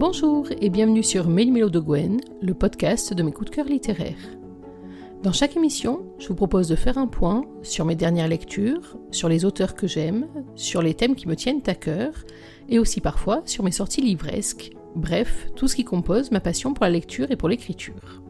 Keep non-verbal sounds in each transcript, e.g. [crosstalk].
Bonjour et bienvenue sur Méli de Gwen, le podcast de mes coups de cœur littéraires. Dans chaque émission, je vous propose de faire un point sur mes dernières lectures, sur les auteurs que j'aime, sur les thèmes qui me tiennent à cœur, et aussi parfois sur mes sorties livresques, bref, tout ce qui compose ma passion pour la lecture et pour l'écriture.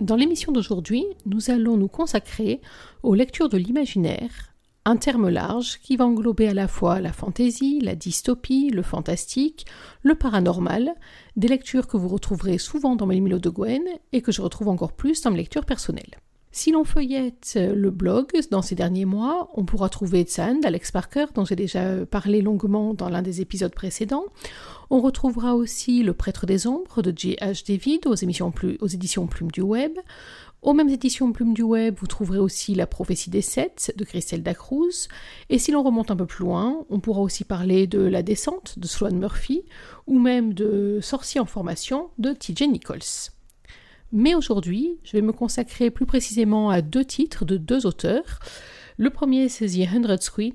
Dans l'émission d'aujourd'hui, nous allons nous consacrer aux lectures de l'imaginaire, un terme large qui va englober à la fois la fantaisie, la dystopie, le fantastique, le paranormal, des lectures que vous retrouverez souvent dans mes Milo de Gwen et que je retrouve encore plus dans mes lectures personnelles. Si l'on feuillette le blog dans ces derniers mois, on pourra trouver Tsan d'Alex Parker, dont j'ai déjà parlé longuement dans l'un des épisodes précédents. On retrouvera aussi Le Prêtre des Ombres de J.H. David aux, aux éditions Plume du Web. Aux mêmes éditions Plume du Web, vous trouverez aussi La prophétie des sept de Christelle Dacruz. Et si l'on remonte un peu plus loin, on pourra aussi parler de La descente de Sloane Murphy ou même de Sorcier en formation de TJ Nichols. Mais aujourd'hui, je vais me consacrer plus précisément à deux titres de deux auteurs. Le premier, c'est The Hundred Queen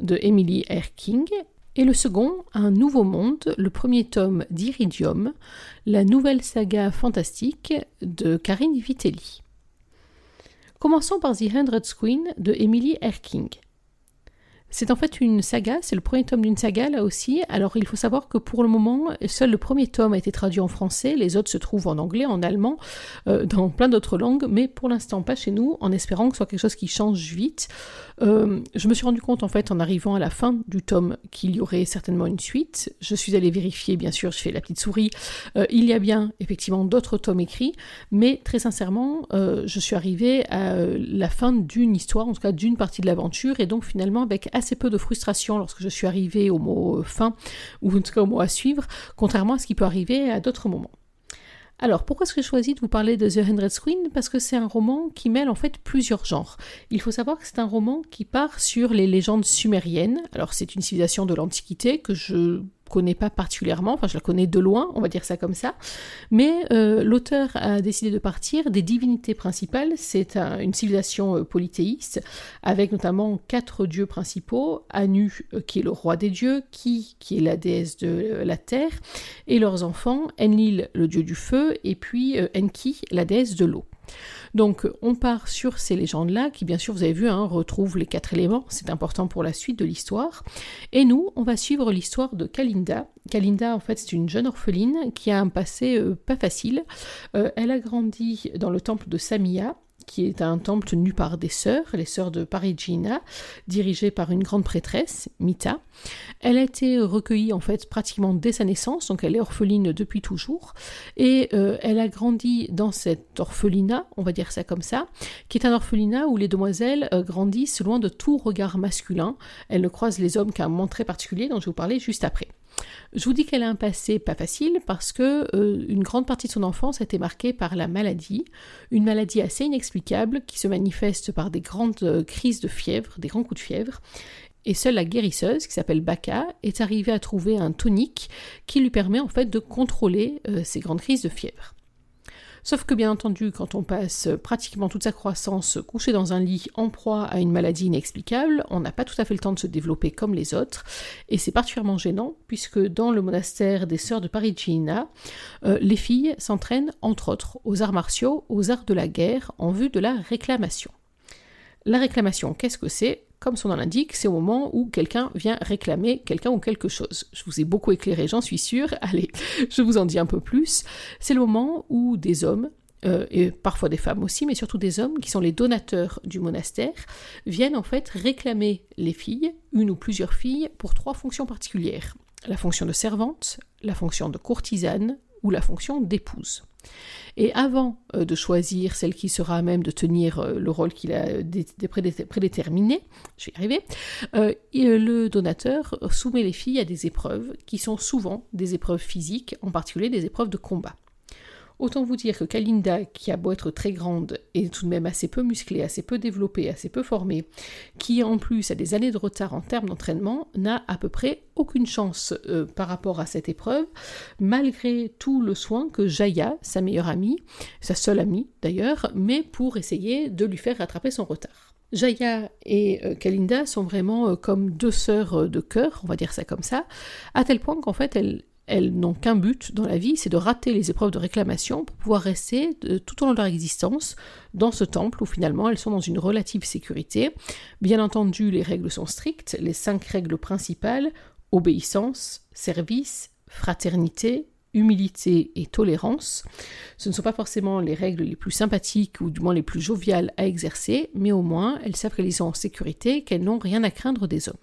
de Emily R. King et le second, Un Nouveau Monde, le premier tome d'Iridium, la nouvelle saga fantastique de Karine Vitelli. Commençons par The Hundred Queen de Emily Erking. C'est en fait une saga, c'est le premier tome d'une saga là aussi. Alors il faut savoir que pour le moment, seul le premier tome a été traduit en français, les autres se trouvent en anglais, en allemand, euh, dans plein d'autres langues, mais pour l'instant pas chez nous, en espérant que ce soit quelque chose qui change vite. Euh, je me suis rendu compte en fait en arrivant à la fin du tome qu'il y aurait certainement une suite. Je suis allée vérifier, bien sûr, je fais la petite souris. Euh, il y a bien effectivement d'autres tomes écrits, mais très sincèrement, je suis arrivée à la fin d'une histoire, en tout cas d'une partie de l'aventure, et donc finalement avec assez peu de frustration lorsque je suis arrivée au mot euh, fin, ou en tout cas au mot à suivre, contrairement à ce qui peut arriver à d'autres moments. Alors, pourquoi est-ce que j'ai choisi de vous parler de The Hundred Screen Parce que c'est un roman qui mêle en fait plusieurs genres. Il faut savoir que c'est un roman qui part sur les légendes sumériennes. Alors, c'est une civilisation de l'Antiquité que je connais pas particulièrement, enfin je la connais de loin, on va dire ça comme ça, mais euh, l'auteur a décidé de partir des divinités principales, c'est une civilisation euh, polythéiste, avec notamment quatre dieux principaux, Anu euh, qui est le roi des dieux, Ki qui est la déesse de la terre, et leurs enfants, Enlil le dieu du feu, et puis Enki la déesse de l'eau. Donc on part sur ces légendes-là, qui bien sûr, vous avez vu, hein, retrouvent les quatre éléments, c'est important pour la suite de l'histoire. Et nous, on va suivre l'histoire de Kalinda. Kalinda, en fait, c'est une jeune orpheline qui a un passé euh, pas facile. Euh, elle a grandi dans le temple de Samia, qui est un temple tenu par des sœurs, les sœurs de Parigina, dirigées par une grande prêtresse, Mita. Elle a été recueillie en fait pratiquement dès sa naissance, donc elle est orpheline depuis toujours, et euh, elle a grandi dans cet orphelinat, on va dire ça comme ça, qui est un orphelinat où les demoiselles euh, grandissent loin de tout regard masculin. Elles ne croisent les hommes qu'à un moment très particulier dont je vais vous parler juste après. Je vous dis qu'elle a un passé pas facile parce que euh, une grande partie de son enfance a été marquée par la maladie, une maladie assez inexplicable qui se manifeste par des grandes euh, crises de fièvre, des grands coups de fièvre. Et seule la guérisseuse, qui s'appelle Baka, est arrivée à trouver un tonique qui lui permet en fait de contrôler euh, ces grandes crises de fièvre. Sauf que bien entendu, quand on passe pratiquement toute sa croissance couché dans un lit en proie à une maladie inexplicable, on n'a pas tout à fait le temps de se développer comme les autres, et c'est particulièrement gênant puisque dans le monastère des sœurs de Parigina, euh, les filles s'entraînent entre autres aux arts martiaux, aux arts de la guerre en vue de la réclamation. La réclamation, qu'est-ce que c'est? Comme son nom l'indique, c'est au moment où quelqu'un vient réclamer quelqu'un ou quelque chose. Je vous ai beaucoup éclairé, j'en suis sûre. [laughs] Allez, je vous en dis un peu plus. C'est le moment où des hommes, euh, et parfois des femmes aussi, mais surtout des hommes qui sont les donateurs du monastère, viennent en fait réclamer les filles, une ou plusieurs filles, pour trois fonctions particulières. La fonction de servante, la fonction de courtisane ou la fonction d'épouse. Et avant euh, de choisir celle qui sera à même de tenir euh, le rôle qu'il a prédéterminé, je vais y euh, le donateur soumet les filles à des épreuves qui sont souvent des épreuves physiques, en particulier des épreuves de combat. Autant vous dire que Kalinda, qui a beau être très grande, est tout de même assez peu musclée, assez peu développée, assez peu formée, qui en plus a des années de retard en termes d'entraînement, n'a à peu près aucune chance euh, par rapport à cette épreuve, malgré tout le soin que Jaya, sa meilleure amie, sa seule amie d'ailleurs, met pour essayer de lui faire rattraper son retard. Jaya et euh, Kalinda sont vraiment euh, comme deux sœurs de cœur, on va dire ça comme ça, à tel point qu'en fait elles, elles n'ont qu'un but dans la vie, c'est de rater les épreuves de réclamation pour pouvoir rester tout au long de leur existence dans ce temple où finalement elles sont dans une relative sécurité. Bien entendu, les règles sont strictes, les cinq règles principales, obéissance, service, fraternité, humilité et tolérance. Ce ne sont pas forcément les règles les plus sympathiques ou du moins les plus joviales à exercer, mais au moins elles savent qu'elles sont en sécurité, qu'elles n'ont rien à craindre des hommes.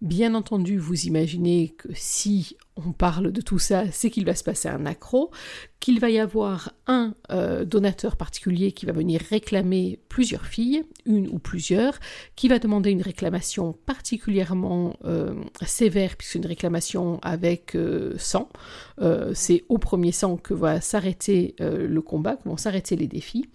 Bien entendu, vous imaginez que si on parle de tout ça, c'est qu'il va se passer un accro, qu'il va y avoir un euh, donateur particulier qui va venir réclamer plusieurs filles, une ou plusieurs, qui va demander une réclamation particulièrement euh, sévère, puisque une réclamation avec euh, sang. c'est au premier sang que va s'arrêter le combat, que vont s'arrêter les défis.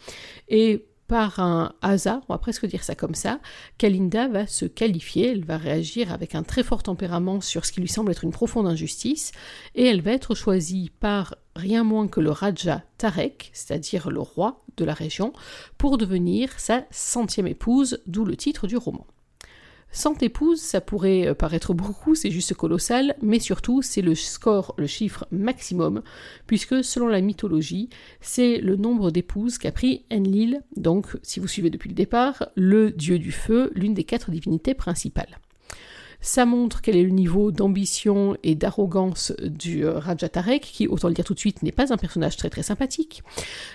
Par un hasard, on va presque dire ça comme ça, Kalinda va se qualifier, elle va réagir avec un très fort tempérament sur ce qui lui semble être une profonde injustice, et elle va être choisie par rien moins que le Raja Tarek, c'est-à-dire le roi de la région, pour devenir sa centième épouse, d'où le titre du roman. Cent épouses, ça pourrait euh, paraître beaucoup, c'est juste colossal, mais surtout c'est le score, le chiffre maximum, puisque selon la mythologie, c'est le nombre d'épouses qu'a pris Enlil, donc si vous suivez depuis le départ, le dieu du feu, l'une des quatre divinités principales. Ça montre quel est le niveau d'ambition et d'arrogance du euh, Raja Tarek, qui, autant le dire tout de suite, n'est pas un personnage très très sympathique,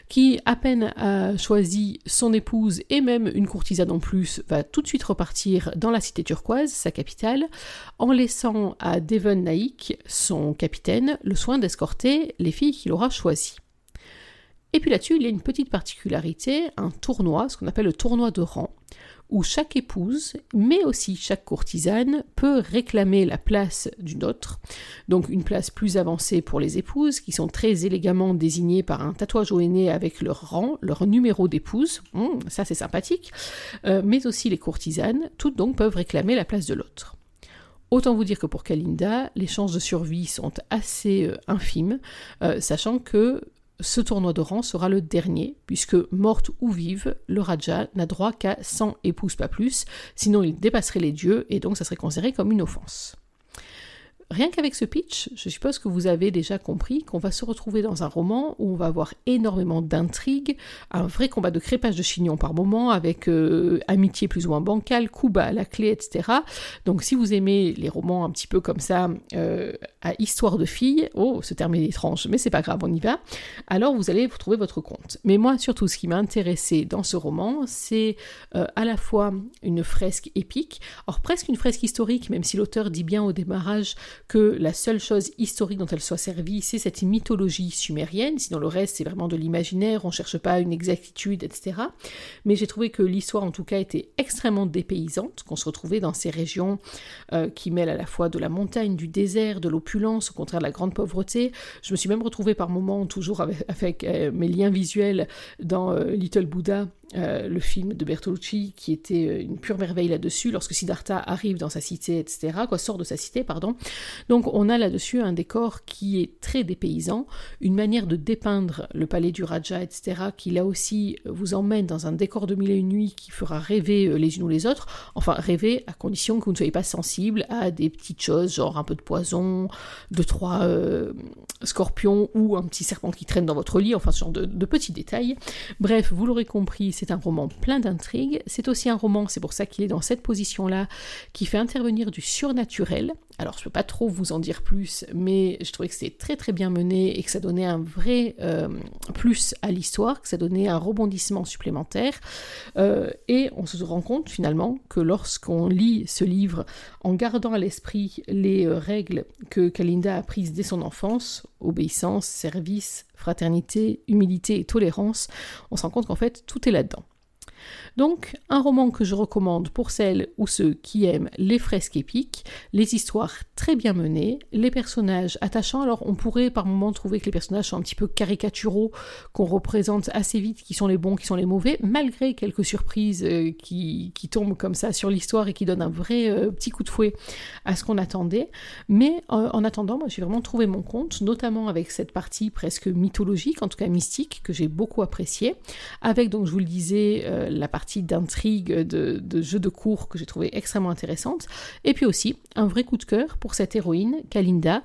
qui, à peine a choisi son épouse et même une courtisane en plus, va tout de suite repartir dans la cité turquoise, sa capitale, en laissant à Devon Naik, son capitaine, le soin d'escorter les filles qu'il aura choisies. Et puis là-dessus, il y a une petite particularité, un tournoi, ce qu'on appelle le tournoi de rang, où chaque épouse, mais aussi chaque courtisane, peut réclamer la place d'une autre, donc une place plus avancée pour les épouses, qui sont très élégamment désignées par un tatouage au nez avec leur rang, leur numéro d'épouse, hum, ça c'est sympathique, euh, mais aussi les courtisanes, toutes donc peuvent réclamer la place de l'autre. Autant vous dire que pour Kalinda, les chances de survie sont assez euh, infimes, euh, sachant que ce tournoi de rang sera le dernier, puisque morte ou vive, le Raja n'a droit qu'à 100 épouses, pas plus, sinon il dépasserait les dieux, et donc ça serait considéré comme une offense. Rien qu'avec ce pitch, je suppose que vous avez déjà compris qu'on va se retrouver dans un roman où on va avoir énormément d'intrigues, un vrai combat de crépage de chignon par moment, avec euh, amitié plus ou moins bancale, coup bas à la clé, etc. Donc si vous aimez les romans un petit peu comme ça, euh, à histoire de filles, oh, ce terme est étrange, mais c'est pas grave, on y va, alors vous allez vous trouver votre compte. Mais moi, surtout, ce qui m'a intéressé dans ce roman, c'est euh, à la fois une fresque épique, or presque une fresque historique, même si l'auteur dit bien au démarrage que la seule chose historique dont elle soit servie, c'est cette mythologie sumérienne, sinon le reste c'est vraiment de l'imaginaire, on ne cherche pas une exactitude, etc. Mais j'ai trouvé que l'histoire en tout cas était extrêmement dépaysante, qu'on se retrouvait dans ces régions euh, qui mêlent à la fois de la montagne, du désert, de l'opulence, au contraire de la grande pauvreté. Je me suis même retrouvée par moments, toujours avec, euh, mes liens visuels, dans euh, Little Buddha, euh, le film de Bertolucci qui était euh, une pure merveille là-dessus lorsque Siddhartha arrive dans sa cité, etc., quoi, sort de sa cité, pardon. Donc on a là-dessus un décor qui est très dépaysant, une manière de dépeindre le palais du Raja, etc., qui là aussi vous emmène dans un décor de mille et une nuits qui fera rêver euh, les unes ou les autres, enfin rêver à condition que vous ne soyez pas sensible à des petites choses, genre un peu de poison, deux, trois scorpions ou un petit serpent qui traîne dans votre lit, enfin ce genre de, de petits détails. Bref, vous l'aurez compris, c'est un roman plein d'intrigues. C'est aussi un roman, c'est pour ça qu'il est dans cette position-là, qui fait intervenir du surnaturel. Alors, je ne peux pas trop vous en dire plus, mais je trouvais que c'était très très bien mené et que ça donnait un vrai euh, plus à l'histoire, que ça donnait un rebondissement supplémentaire. Euh, et on se rend compte finalement que lorsqu'on lit ce livre en gardant à l'esprit les euh, règles que Kalinda a prises dès son enfance, obéissance, service, fraternité, humilité et tolérance, on se rend compte qu'en fait tout est là-dedans. Donc, un roman que je recommande pour celles ou ceux qui aiment les fresques épiques, les histoires très bien menées, les personnages attachants. Alors, on pourrait par moments trouver que les personnages sont un petit peu caricaturaux, qu'on représente assez vite qui sont les bons, qui sont les mauvais, malgré quelques surprises euh, qui, tombent comme ça sur l'histoire et qui donnent un vrai euh, petit coup de fouet à ce qu'on attendait. Mais euh, en attendant, moi, j'ai vraiment trouvé mon compte, notamment avec cette partie presque mythologique, en tout cas mystique, que j'ai beaucoup appréciée, avec donc, je vous le disais, la partie d'intrigue, de, jeu de cours que j'ai trouvé extrêmement intéressante. Et puis aussi un vrai coup de cœur pour cette héroïne, Kalinda,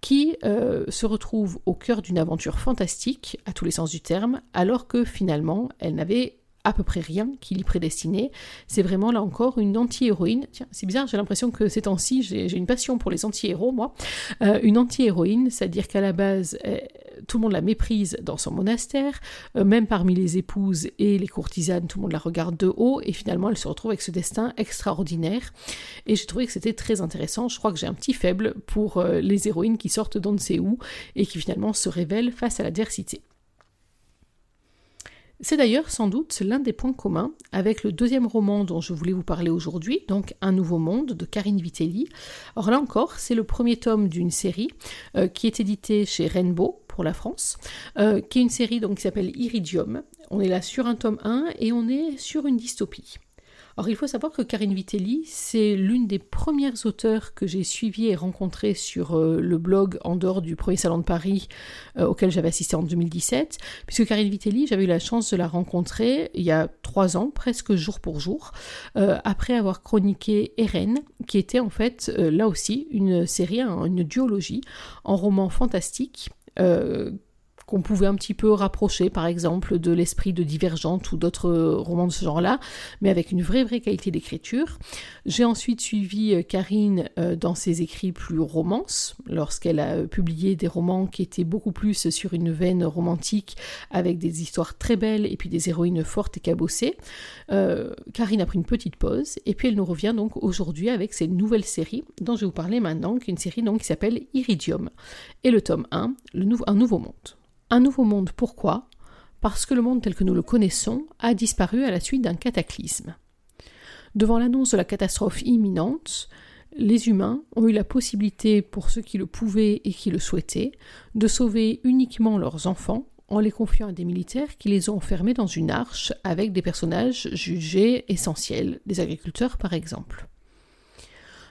qui euh, se retrouve au cœur d'une aventure fantastique, à tous les sens du terme, alors que finalement elle n'avait à peu près rien qui l'y prédestinait. C'est vraiment là encore une anti-héroïne. Tiens, c'est bizarre, j'ai l'impression que ces temps-ci, j'ai une passion pour les anti-héros, moi. Euh, une anti-héroïne, c'est-à-dire qu'à la base, euh, tout le monde la méprise dans son monastère, euh, même parmi les épouses et les courtisanes, tout le monde la regarde de haut, et finalement elle se retrouve avec ce destin extraordinaire. Et j'ai trouvé que c'était très intéressant. Je crois que j'ai un petit faible pour les héroïnes qui sortent d'on ne sait où et qui finalement se révèlent face à l'adversité. C'est d'ailleurs sans doute l'un des points communs avec le deuxième roman dont je voulais vous parler aujourd'hui, donc Un nouveau monde de Karine Vitelli. Or là encore, c'est le premier tome d'une série euh, qui est éditée chez Rainbow pour la France, euh, qui est une série donc, qui s'appelle Iridium. On est là sur un tome 1 et on est sur une dystopie. Or, il faut savoir que Karine Vitelli, c'est l'une des premières auteurs que j'ai suivies et rencontrées sur euh, le blog en dehors du premier salon de Paris euh, auquel j'avais assisté en 2017, puisque Karine Vitelli, j'avais eu la chance de la rencontrer il y a trois ans, presque jour pour jour, après avoir chroniqué Eren, qui était en fait là aussi une série, une duologie en roman fantastique euh, qu'on pouvait un petit peu rapprocher, par exemple, de l'esprit de Divergente ou d'autres romans de ce genre-là, mais avec une vraie, vraie qualité d'écriture. J'ai ensuite suivi euh, Karine euh, dans ses écrits plus romances, lorsqu'elle a euh, publié des romans qui étaient beaucoup plus sur une veine romantique, avec des histoires très belles et puis des héroïnes fortes et cabossées. Karine a pris une petite pause, et puis elle nous revient donc aujourd'hui avec cette nouvelle série dont je vais vous parler maintenant, qui est une série donc qui s'appelle Iridium, et le tome 1, le Un nouveau monde. Un nouveau monde, pourquoi? Parce que le monde tel que nous le connaissons a disparu à la suite d'un cataclysme. Devant l'annonce de la catastrophe imminente, les humains ont eu la possibilité, pour ceux qui le pouvaient et qui le souhaitaient, de sauver uniquement leurs enfants en les confiant à des militaires qui les ont enfermés dans une arche avec des personnages jugés essentiels, des agriculteurs par exemple.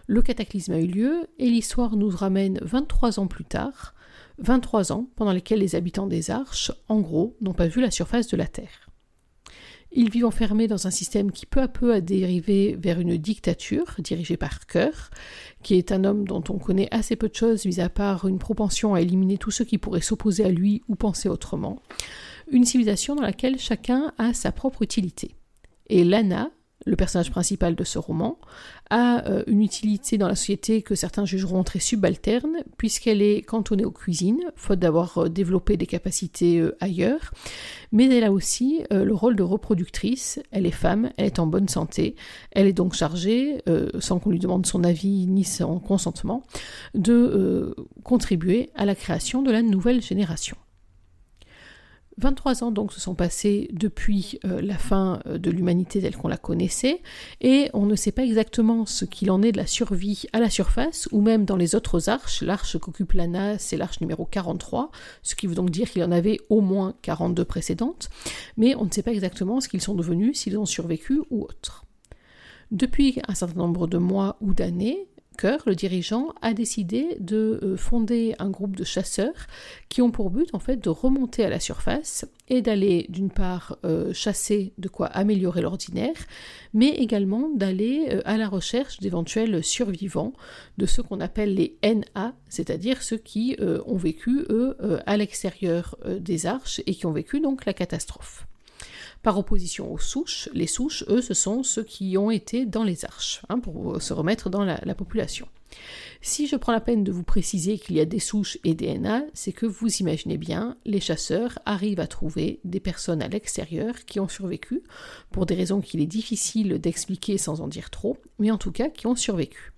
Le cataclysme a eu lieu et l'histoire nous ramène 23 ans plus tard, 23 ans pendant lesquels les habitants des Arches, en gros, n'ont pas vu la surface de la Terre. Ils vivent enfermés dans un système qui peu à peu a dérivé vers une dictature dirigée par Cœur, qui est un homme dont on connaît assez peu de choses, mis à part une propension à éliminer tous ceux qui pourraient s'opposer à lui ou penser autrement. Une civilisation dans laquelle chacun a sa propre utilité. Et Lana, le personnage principal de ce roman, a euh, une utilité dans la société que certains jugeront très subalterne, puisqu'elle est cantonnée aux cuisines, faute d'avoir euh, développé des capacités euh, ailleurs, mais elle a aussi le rôle de reproductrice, elle est femme, elle est en bonne santé, elle est donc chargée, sans qu'on lui demande son avis ni son consentement, de contribuer à la création de la nouvelle génération. 23 ans donc se sont passés depuis euh, la fin euh, de l'humanité telle qu'on la connaissait, et on ne sait pas exactement ce qu'il en est de la survie à la surface, ou même dans les autres arches. L'arche qu'occupe Lana, c'est l'arche numéro 43, ce qui veut donc dire qu'il y en avait au moins 42 précédentes, mais on ne sait pas exactement ce qu'ils sont devenus, s'ils ont survécu ou autre. Depuis un certain nombre de mois ou d'années, le dirigeant, a décidé de euh, fonder un groupe de chasseurs qui ont pour but en fait de remonter à la surface et d'aller d'une part euh, chasser de quoi améliorer l'ordinaire, mais également d'aller euh, à la recherche d'éventuels survivants de ceux qu'on appelle les NA, c'est-à-dire ceux qui ont vécu eux à l'extérieur des arches et qui ont vécu donc la catastrophe. Par opposition aux souches, les souches, eux, ce sont ceux qui ont été dans les arches, hein, pour se remettre dans la, population. Si je prends la peine de vous préciser qu'il y a des souches et des NA, c'est que vous imaginez bien, les chasseurs arrivent à trouver des personnes à l'extérieur qui ont survécu, pour des raisons qu'il est difficile d'expliquer sans en dire trop, mais en tout cas qui ont survécu.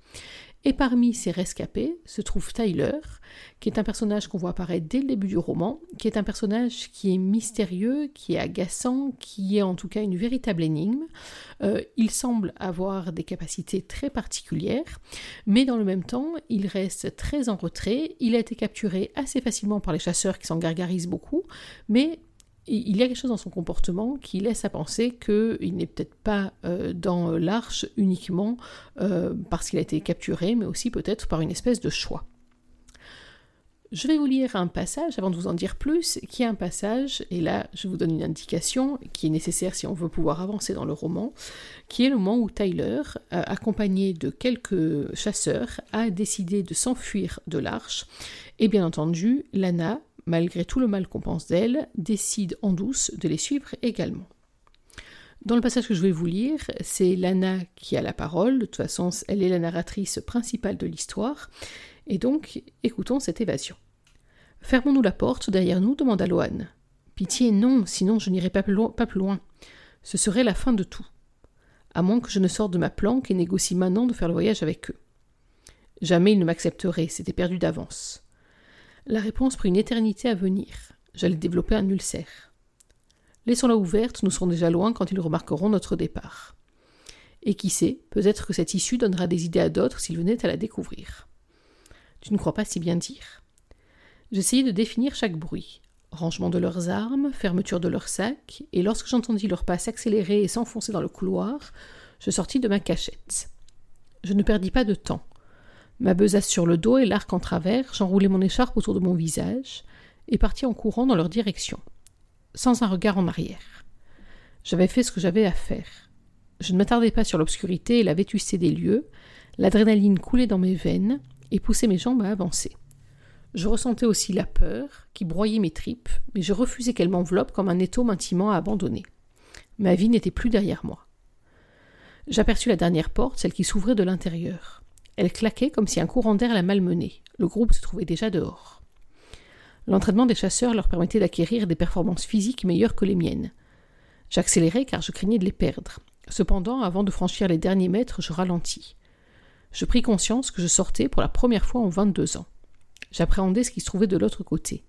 Et parmi ces rescapés se trouve Tyler, qui est un personnage qu'on voit apparaître dès le début du roman, qui est un personnage qui est mystérieux, qui est agaçant, qui est en tout cas une véritable énigme. Euh, il semble avoir des capacités très particulières, mais dans le même temps, il reste très en retrait. Il a été capturé assez facilement par les chasseurs qui s'en gargarisent beaucoup, mais il y a quelque chose dans son comportement qui laisse à penser qu'il n'est peut-être pas euh, dans l'arche uniquement euh, parce qu'il a été capturé, mais aussi peut-être par une espèce de choix. Je vais vous lire un passage avant de vous en dire plus, qui est un passage, et là je vous donne une indication qui est nécessaire si on veut pouvoir avancer dans le roman, qui est le moment où Tyler, euh, accompagné de quelques chasseurs, a décidé de s'enfuir de l'arche, et bien entendu, Lana, malgré tout le mal qu'on pense d'elle, décide en douce de les suivre également. Dans le passage que je vais vous lire, c'est Lana qui a la parole, de toute façon elle est la narratrice principale de l'histoire, et donc écoutons cette évasion. Fermons-nous la porte derrière nous demanda Loan. Pitié, non, sinon je n'irai pas, plus loin. Ce serait la fin de tout. À moins que je ne sorte de ma planque et négocie maintenant de faire le voyage avec eux. Jamais ils ne m'accepteraient, c'était perdu d'avance. La réponse prit une éternité à venir. J'allais développer un ulcère. Laissons-la ouverte, nous serons déjà loin quand ils remarqueront notre départ. Et qui sait, peut-être que cette issue donnera des idées à d'autres s'ils venaient à la découvrir. Tu ne crois pas si bien dire J'essayai de définir chaque bruit. Rangement de leurs armes, fermeture de leurs sacs, et lorsque j'entendis leurs pas s'accélérer et s'enfoncer dans le couloir, je sortis de ma cachette. Je ne perdis pas de temps. Ma besace sur le dos et l'arc en travers, j'enroulai mon écharpe autour de mon visage, et partis en courant dans leur direction, sans un regard en arrière. J'avais fait ce que j'avais à faire. Je ne m'attardais pas sur l'obscurité et la vétusté des lieux, l'adrénaline coulait dans mes veines et poussait mes jambes à avancer. Je ressentais aussi la peur qui broyait mes tripes, mais je refusais qu'elle m'enveloppe comme un étau m'intimant à abandonner. Ma vie n'était plus derrière moi. J'aperçus la dernière porte, celle qui s'ouvrait de l'intérieur. Elle claquait comme si un courant d'air la malmenait. Le groupe se trouvait déjà dehors. L'entraînement des chasseurs leur permettait d'acquérir des performances physiques meilleures que les miennes. J'accélérais car je craignais de les perdre. Cependant, avant de franchir les derniers mètres, je ralentis. Je pris conscience que je sortais pour la première fois en vingt-deux ans. J'appréhendais ce qui se trouvait de l'autre côté,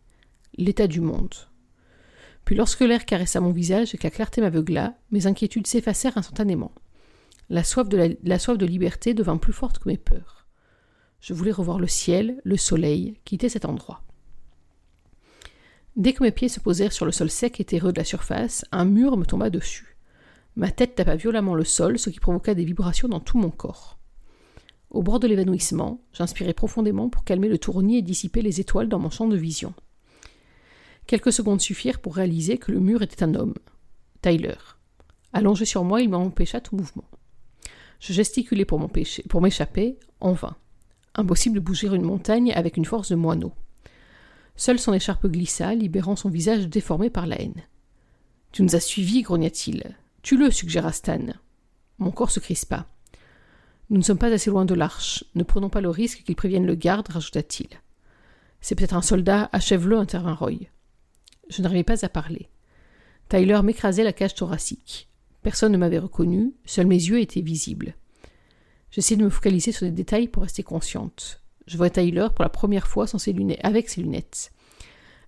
l'état du monde. Puis lorsque l'air caressa mon visage et que la clarté m'aveugla, mes inquiétudes s'effacèrent instantanément. La soif, de liberté devint plus forte que mes peurs. Je voulais revoir le ciel, le soleil, quitter cet endroit. Dès que mes pieds se posèrent sur le sol sec et terreux de la surface, un mur me tomba dessus. Ma tête tapa violemment le sol, ce qui provoqua des vibrations dans tout mon corps. Au bord de l'évanouissement, j'inspirai profondément pour calmer le tournis et dissiper les étoiles dans mon champ de vision. Quelques secondes suffirent pour réaliser que le mur était un homme, Tyler. Allongé sur moi, il m'empêcha tout mouvement. Je gesticulai pour m'échapper, en vain. Impossible de bouger une montagne avec une force de moineau. Seule son écharpe glissa, libérant son visage déformé par la haine. Tu nous as suivis, grogna-t-il. Tue-le, suggéra Stan. Mon corps se crispa. Nous ne sommes pas assez loin de l'arche. Ne prenons pas le risque qu'il prévienne le garde, rajouta-t-il. C'est peut-être un soldat, achève-le, intervint Roy. Je n'arrivais pas à parler. Tyler m'écrasait la cage thoracique. Personne ne m'avait reconnu, seuls mes yeux étaient visibles. J'essayais de me focaliser sur des détails pour rester consciente. Je vois Tyler pour la première fois sans ses lunettes, avec ses lunettes.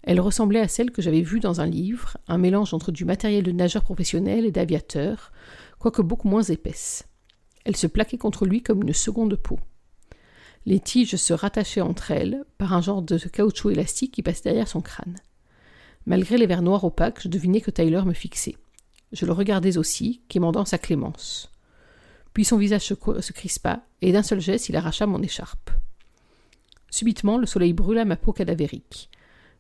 Elle ressemblait à celle que j'avais vue dans un livre, un mélange entre du matériel de nageur professionnel et d'aviateur, quoique beaucoup moins épaisse. Elle se plaquait contre lui comme une seconde peau. Les tiges se rattachaient entre elles par un genre de caoutchouc élastique qui passait derrière son crâne. Malgré les verres noirs opaques, je devinais que Tyler me fixait. Je le regardais aussi, quémandant sa clémence. Puis son visage se, crispa, et d'un seul geste il arracha mon écharpe. Subitement, le soleil brûla ma peau cadavérique.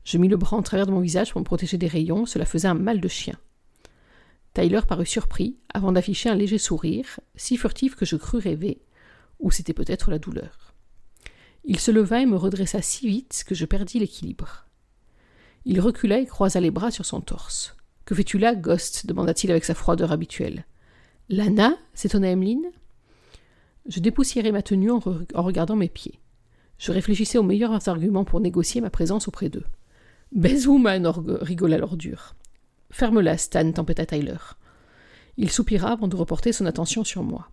Je mis le bras en travers de mon visage pour me protéger des rayons, cela faisait un mal de chien. Tyler parut surpris, avant d'afficher un léger sourire, si furtif que je crus rêver, ou c'était peut-être la douleur. Il se leva et me redressa si vite que je perdis l'équilibre. Il recula et croisa les bras sur son torse. Que fais-tu là, Ghost demanda-t-il avec sa froideur habituelle. Lana s'étonna Emmeline? Je dépoussiérai ma tenue en, regardant mes pieds. Je réfléchissais aux meilleurs arguments pour négocier ma présence auprès d'eux. Baise-woman rigola l'ordure. Ferme-la, Stan, tempêta Tyler. Il soupira avant de reporter son attention sur moi.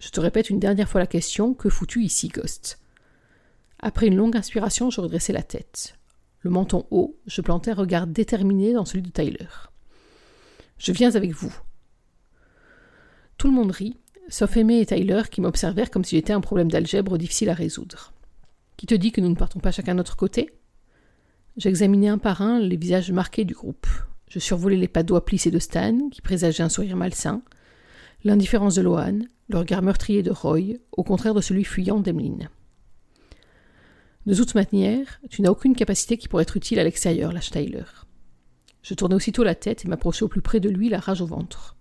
Je te répète une dernière fois la question que fous-tu ici, Ghost? Après une longue inspiration, je redressai la tête. Le menton haut, je plantai un regard déterminé dans celui de Tyler. Je viens avec vous. Tout le monde rit, sauf Aimé et Tyler qui m'observèrent comme si j'étais un problème d'algèbre difficile à résoudre. Qui te dit que nous ne partons pas chacun de notre côté? J'examinai un par un les visages marqués du groupe. Je survolai les pas doigts plissés de Stan, qui présageait un sourire malsain, l'indifférence de Lohan, le regard meurtrier de Roy, au contraire de celui fuyant d'Emeline. De toute manière, tu n'as aucune capacité qui pourrait être utile à l'extérieur, lâche Tyler. Je tournai aussitôt la tête et m'approchai au plus près de lui, la rage au ventre.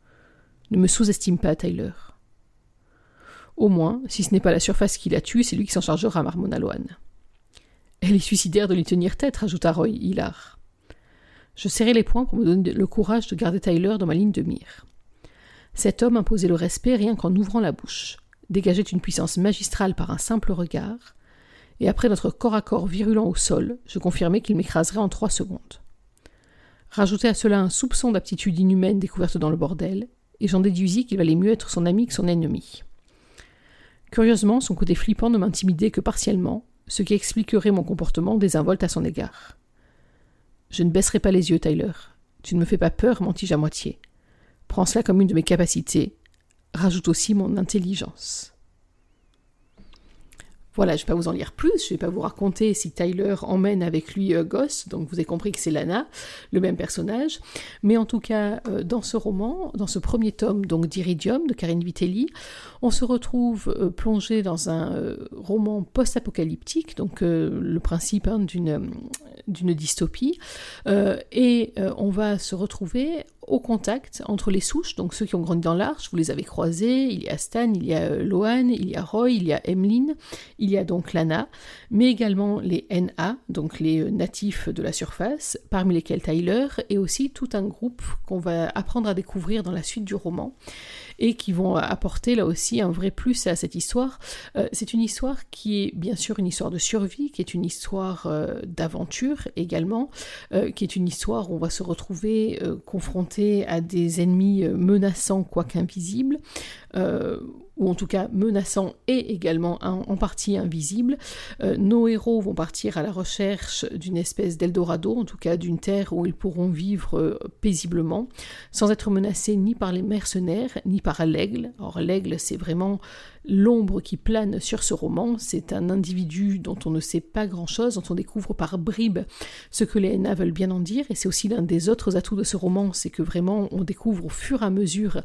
Ne me sous-estime pas, Tyler. Au moins, si ce n'est pas la surface qui la tue, c'est lui qui s'en chargera, marmonna Loan. Elle est suicidaire de lui tenir tête, ajouta Roy, hilar. Je serrai les poings pour me donner le courage de garder Tyler dans ma ligne de mire. Cet homme imposait le respect rien qu'en ouvrant la bouche, dégageait une puissance magistrale par un simple regard, et après notre corps à corps virulent au sol, je confirmai qu'il m'écraserait en trois secondes. Rajoutez à cela un soupçon d'aptitude inhumaine découverte dans le bordel, et j'en déduisis qu'il valait mieux être son ami que son ennemi. Curieusement, son côté flippant ne m'intimidait que partiellement, ce qui expliquerait mon comportement désinvolte à son égard. Je ne baisserai pas les yeux, Tyler. Tu ne me fais pas peur, mentis-je à moitié. Prends cela comme une de mes capacités. Rajoute aussi mon intelligence. Voilà, je ne vais pas vous en lire plus, je ne vais pas vous raconter si Tyler emmène avec lui euh, Goss, donc vous avez compris que c'est Lana, le même personnage. Mais en tout cas, euh, dans ce roman, dans ce premier tome donc d'Iridium de Karine Vitelli, on se retrouve euh, plongé dans un roman post-apocalyptique, donc le principe hein, d'une dystopie, et on va se retrouver au contact entre les souches, donc ceux qui ont grandi dans l'arche, vous les avez croisés, il y a Stan, il y a euh, Lohan, il y a Roy, il y a Emmeline, y a donc Lana, mais également les NA, donc les euh, natifs de la surface, parmi lesquels Tyler, et aussi tout un groupe qu'on va apprendre à découvrir dans la suite du roman et qui vont apporter là aussi un vrai plus à cette histoire. Euh, c'est une histoire qui est bien sûr une histoire de survie, qui est une histoire euh, d'aventure également, euh, qui est une histoire où on va se retrouver confronté à des ennemis menaçants quoique invisibles ou en tout cas menaçant et également en partie invisible. Euh, nos héros vont partir à la recherche d'une espèce d'Eldorado, en tout cas d'une terre où ils pourront vivre euh, paisiblement, sans être menacés ni par les mercenaires, ni par l'aigle. Or l'aigle, c'est vraiment l'ombre qui plane sur ce roman. C'est un individu dont on ne sait pas grand-chose, dont on découvre par bribes ce que les NA veulent bien en dire, et c'est aussi l'un des autres atouts de ce roman, c'est que vraiment on découvre au fur et à mesure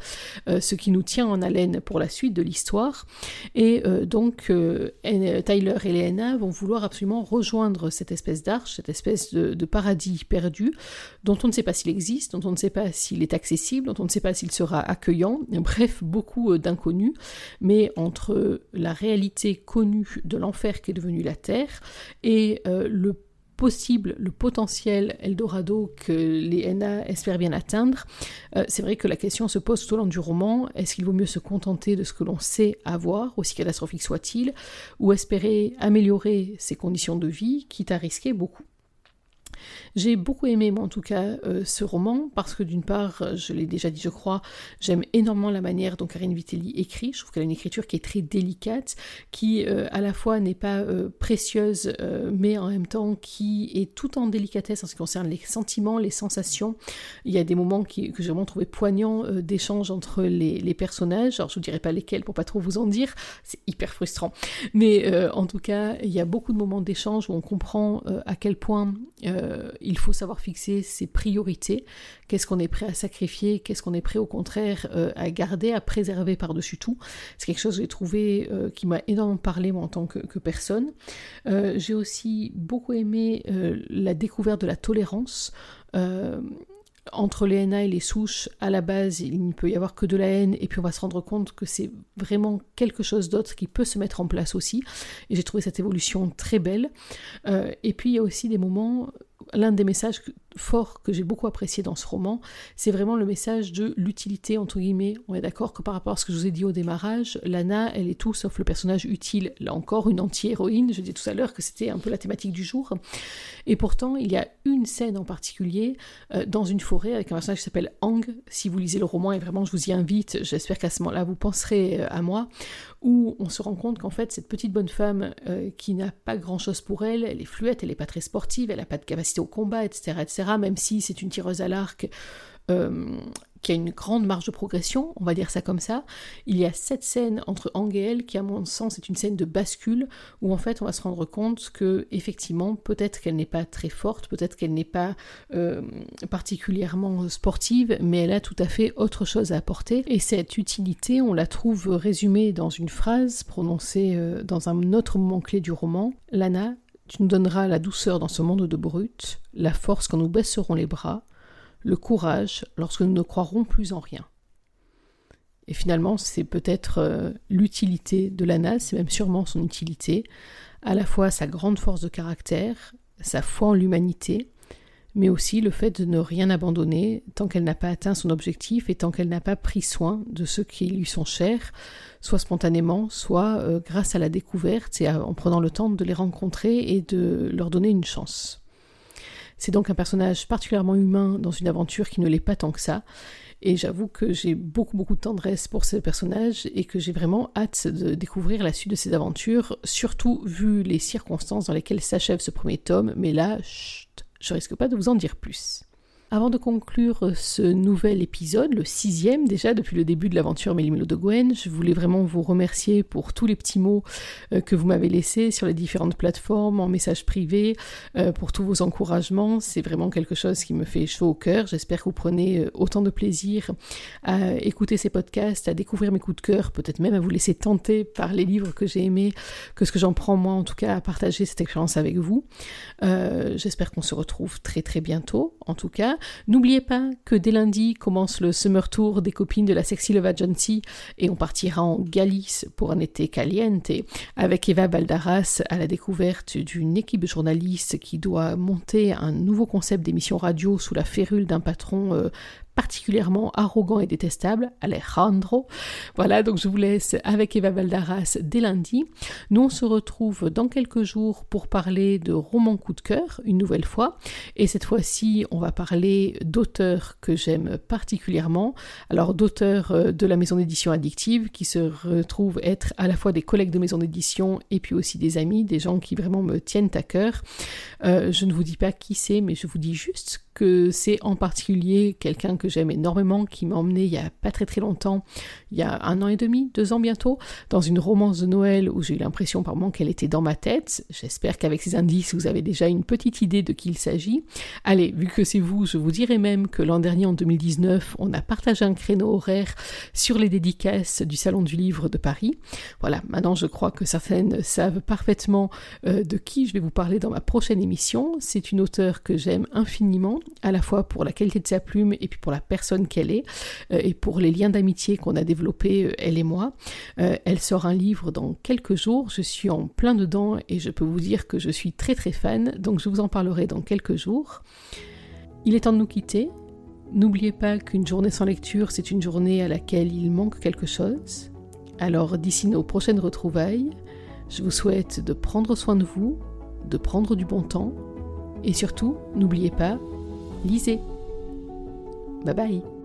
euh, ce qui nous tient en haleine pour la suite de l'histoire. Et euh, donc euh, Tyler et les NA vont vouloir absolument rejoindre cette espèce d'arche, cette espèce de, de paradis perdu, dont on ne sait pas s'il existe, dont on ne sait pas s'il est accessible, dont on ne sait pas s'il sera accueillant, bref, beaucoup d'inconnus, mais en entre la réalité connue de l'enfer qui est devenu la Terre et euh, le possible, le potentiel Eldorado que les NA espèrent bien atteindre, euh, c'est vrai que la question se pose tout au long du roman, est-ce qu'il vaut mieux se contenter de ce que l'on sait avoir, aussi catastrophique soit-il, ou espérer améliorer ses conditions de vie, quitte à risquer beaucoup? J'ai beaucoup aimé, moi en tout cas, euh, ce roman, parce que d'une part, je l'ai déjà dit, je crois, j'aime énormément la manière dont Karine Vitelli écrit. Je trouve qu'elle a une écriture qui est très délicate, qui euh, à la fois n'est pas euh, précieuse, mais en même temps qui est tout en délicatesse en ce qui concerne les sentiments, les sensations. Il y a des moments que j'ai vraiment trouvé poignants d'échanges entre les, personnages. Alors je vous dirai pas lesquels pour pas trop vous en dire, c'est hyper frustrant. Mais en tout cas, il y a beaucoup de moments d'échange où on comprend à quel point euh, il faut savoir fixer ses priorités, qu'est-ce qu'on est prêt à sacrifier, qu'est-ce qu'on est prêt au contraire euh, à garder, à préserver par-dessus tout? C'est quelque chose que j'ai trouvé euh, qui m'a énormément parlé moi en tant que, personne. j'ai aussi beaucoup aimé la découverte de la tolérance entre les NA et les souches, à la base, il ne peut y avoir que de la haine, et puis on va se rendre compte que c'est vraiment quelque chose d'autre qui peut se mettre en place aussi. Et j'ai trouvé cette évolution très belle. Euh, et puis il y a aussi des moments l'un des messages forts que j'ai beaucoup apprécié dans ce roman, c'est vraiment le message de l'utilité, entre guillemets. On est d'accord que par rapport à ce que je vous ai dit au démarrage, Lana, elle est tout sauf le personnage utile. Là encore, une anti-héroïne. Je disais tout à l'heure que c'était un peu la thématique du jour. Et pourtant, il y a une scène en particulier euh, dans une forêt avec un personnage qui s'appelle Ang. Si vous lisez le roman, et vraiment, je vous y invite, j'espère qu'à ce moment-là, vous penserez euh, à moi, où on se rend compte qu'en fait, cette petite bonne femme euh, qui n'a pas grand-chose pour elle, elle est fluette, elle n'est pas très sportive, elle n'a pas de capacité au combat, etc., etc., même si c'est une tireuse à l'arc euh, qui a une grande marge de progression, on va dire ça comme ça. Il y a cette scène entre Ang et elle qui, à mon sens, est une scène de bascule où en fait on va se rendre compte que effectivement, peut-être qu'elle n'est pas très forte, peut-être qu'elle n'est pas euh, particulièrement sportive, mais elle a tout à fait autre chose à apporter. Et cette utilité, on la trouve résumée dans une phrase prononcée euh, dans un autre moment clé du roman. Lana, tu nous donneras la douceur dans ce monde de brutes, la force quand nous baisserons les bras, le courage lorsque nous ne croirons plus en rien. Et finalement, c'est peut-être euh, l'utilité de l'ANA, c'est même sûrement son utilité, à la fois sa grande force de caractère, sa foi en l'humanité, mais aussi le fait de ne rien abandonner tant qu'elle n'a pas atteint son objectif et tant qu'elle n'a pas pris soin de ceux qui lui sont chers, soit spontanément, soit euh, grâce à la découverte et en prenant le temps de les rencontrer et de leur donner une chance. C'est donc un personnage particulièrement humain dans une aventure qui ne l'est pas tant que ça, et j'avoue que j'ai beaucoup beaucoup de tendresse pour ce personnage et que j'ai vraiment hâte de découvrir la suite de ses aventures, surtout vu les circonstances dans lesquelles s'achève ce premier tome, mais là, chut, je risque pas de vous en dire plus. Avant de conclure ce nouvel épisode, le sixième déjà depuis le début de l'aventure Mélimelo de Gwen, je voulais vraiment vous remercier pour tous les petits mots euh, que vous m'avez laissés sur les différentes plateformes, en message privé, euh, pour tous vos encouragements. C'est vraiment quelque chose qui me fait chaud au cœur. J'espère que vous prenez euh, autant de plaisir à écouter ces podcasts, à découvrir mes coups de cœur, peut-être même à vous laisser tenter par les livres que j'ai aimés, que ce que j'en prends moi en tout cas à partager cette expérience avec vous. J'espère qu'on se retrouve très très bientôt en tout cas. N'oubliez pas que dès lundi commence le Summer Tour des copines de la Sexy Love Agency et on partira en Galice pour un été caliente avec Eva Baldaras à la découverte d'une équipe de journalistes qui doit monter un nouveau concept d'émission radio sous la férule d'un patron euh, particulièrement arrogant et détestable, Alejandro. Voilà, donc je vous laisse avec Eva Valdaras dès lundi. Nous, on se retrouve dans quelques jours pour parler de romans coup de cœur, une nouvelle fois. Et cette fois-ci, on va parler d'auteurs que j'aime particulièrement. Alors, d'auteurs euh, de la maison d'édition addictive qui se retrouvent être à la fois des collègues de maison d'édition et puis aussi des amis, des gens qui vraiment me tiennent à cœur. Euh, je ne vous dis pas qui c'est, mais je vous dis juste c'est en particulier quelqu'un que j'aime énormément, qui m'a emmené il y a pas très très longtemps, il y a un an et demi, deux ans bientôt, dans une romance de Noël où j'ai eu l'impression par moment qu'elle était dans ma tête. J'espère qu'avec ces indices, vous avez déjà une petite idée de qui il s'agit. Allez, vu que c'est vous, je vous dirais même que l'an dernier, en 2019, on a partagé un créneau horaire sur les dédicaces du Salon du Livre de Paris. Voilà, maintenant je crois que certaines savent parfaitement euh, de qui je vais vous parler dans ma prochaine émission. C'est une auteure que j'aime infiniment à la fois pour la qualité de sa plume et puis pour la personne qu'elle est, euh, et pour les liens d'amitié qu'on a développés, euh, elle et moi. Euh, elle sort un livre dans quelques jours, je suis en plein dedans et je peux vous dire que je suis très très fan, donc je vous en parlerai dans quelques jours. Il est temps de nous quitter. N'oubliez pas qu'une journée sans lecture, c'est une journée à laquelle il manque quelque chose. Alors d'ici nos prochaines retrouvailles, je vous souhaite de prendre soin de vous, de prendre du bon temps, et surtout, n'oubliez pas, lisez. Bye bye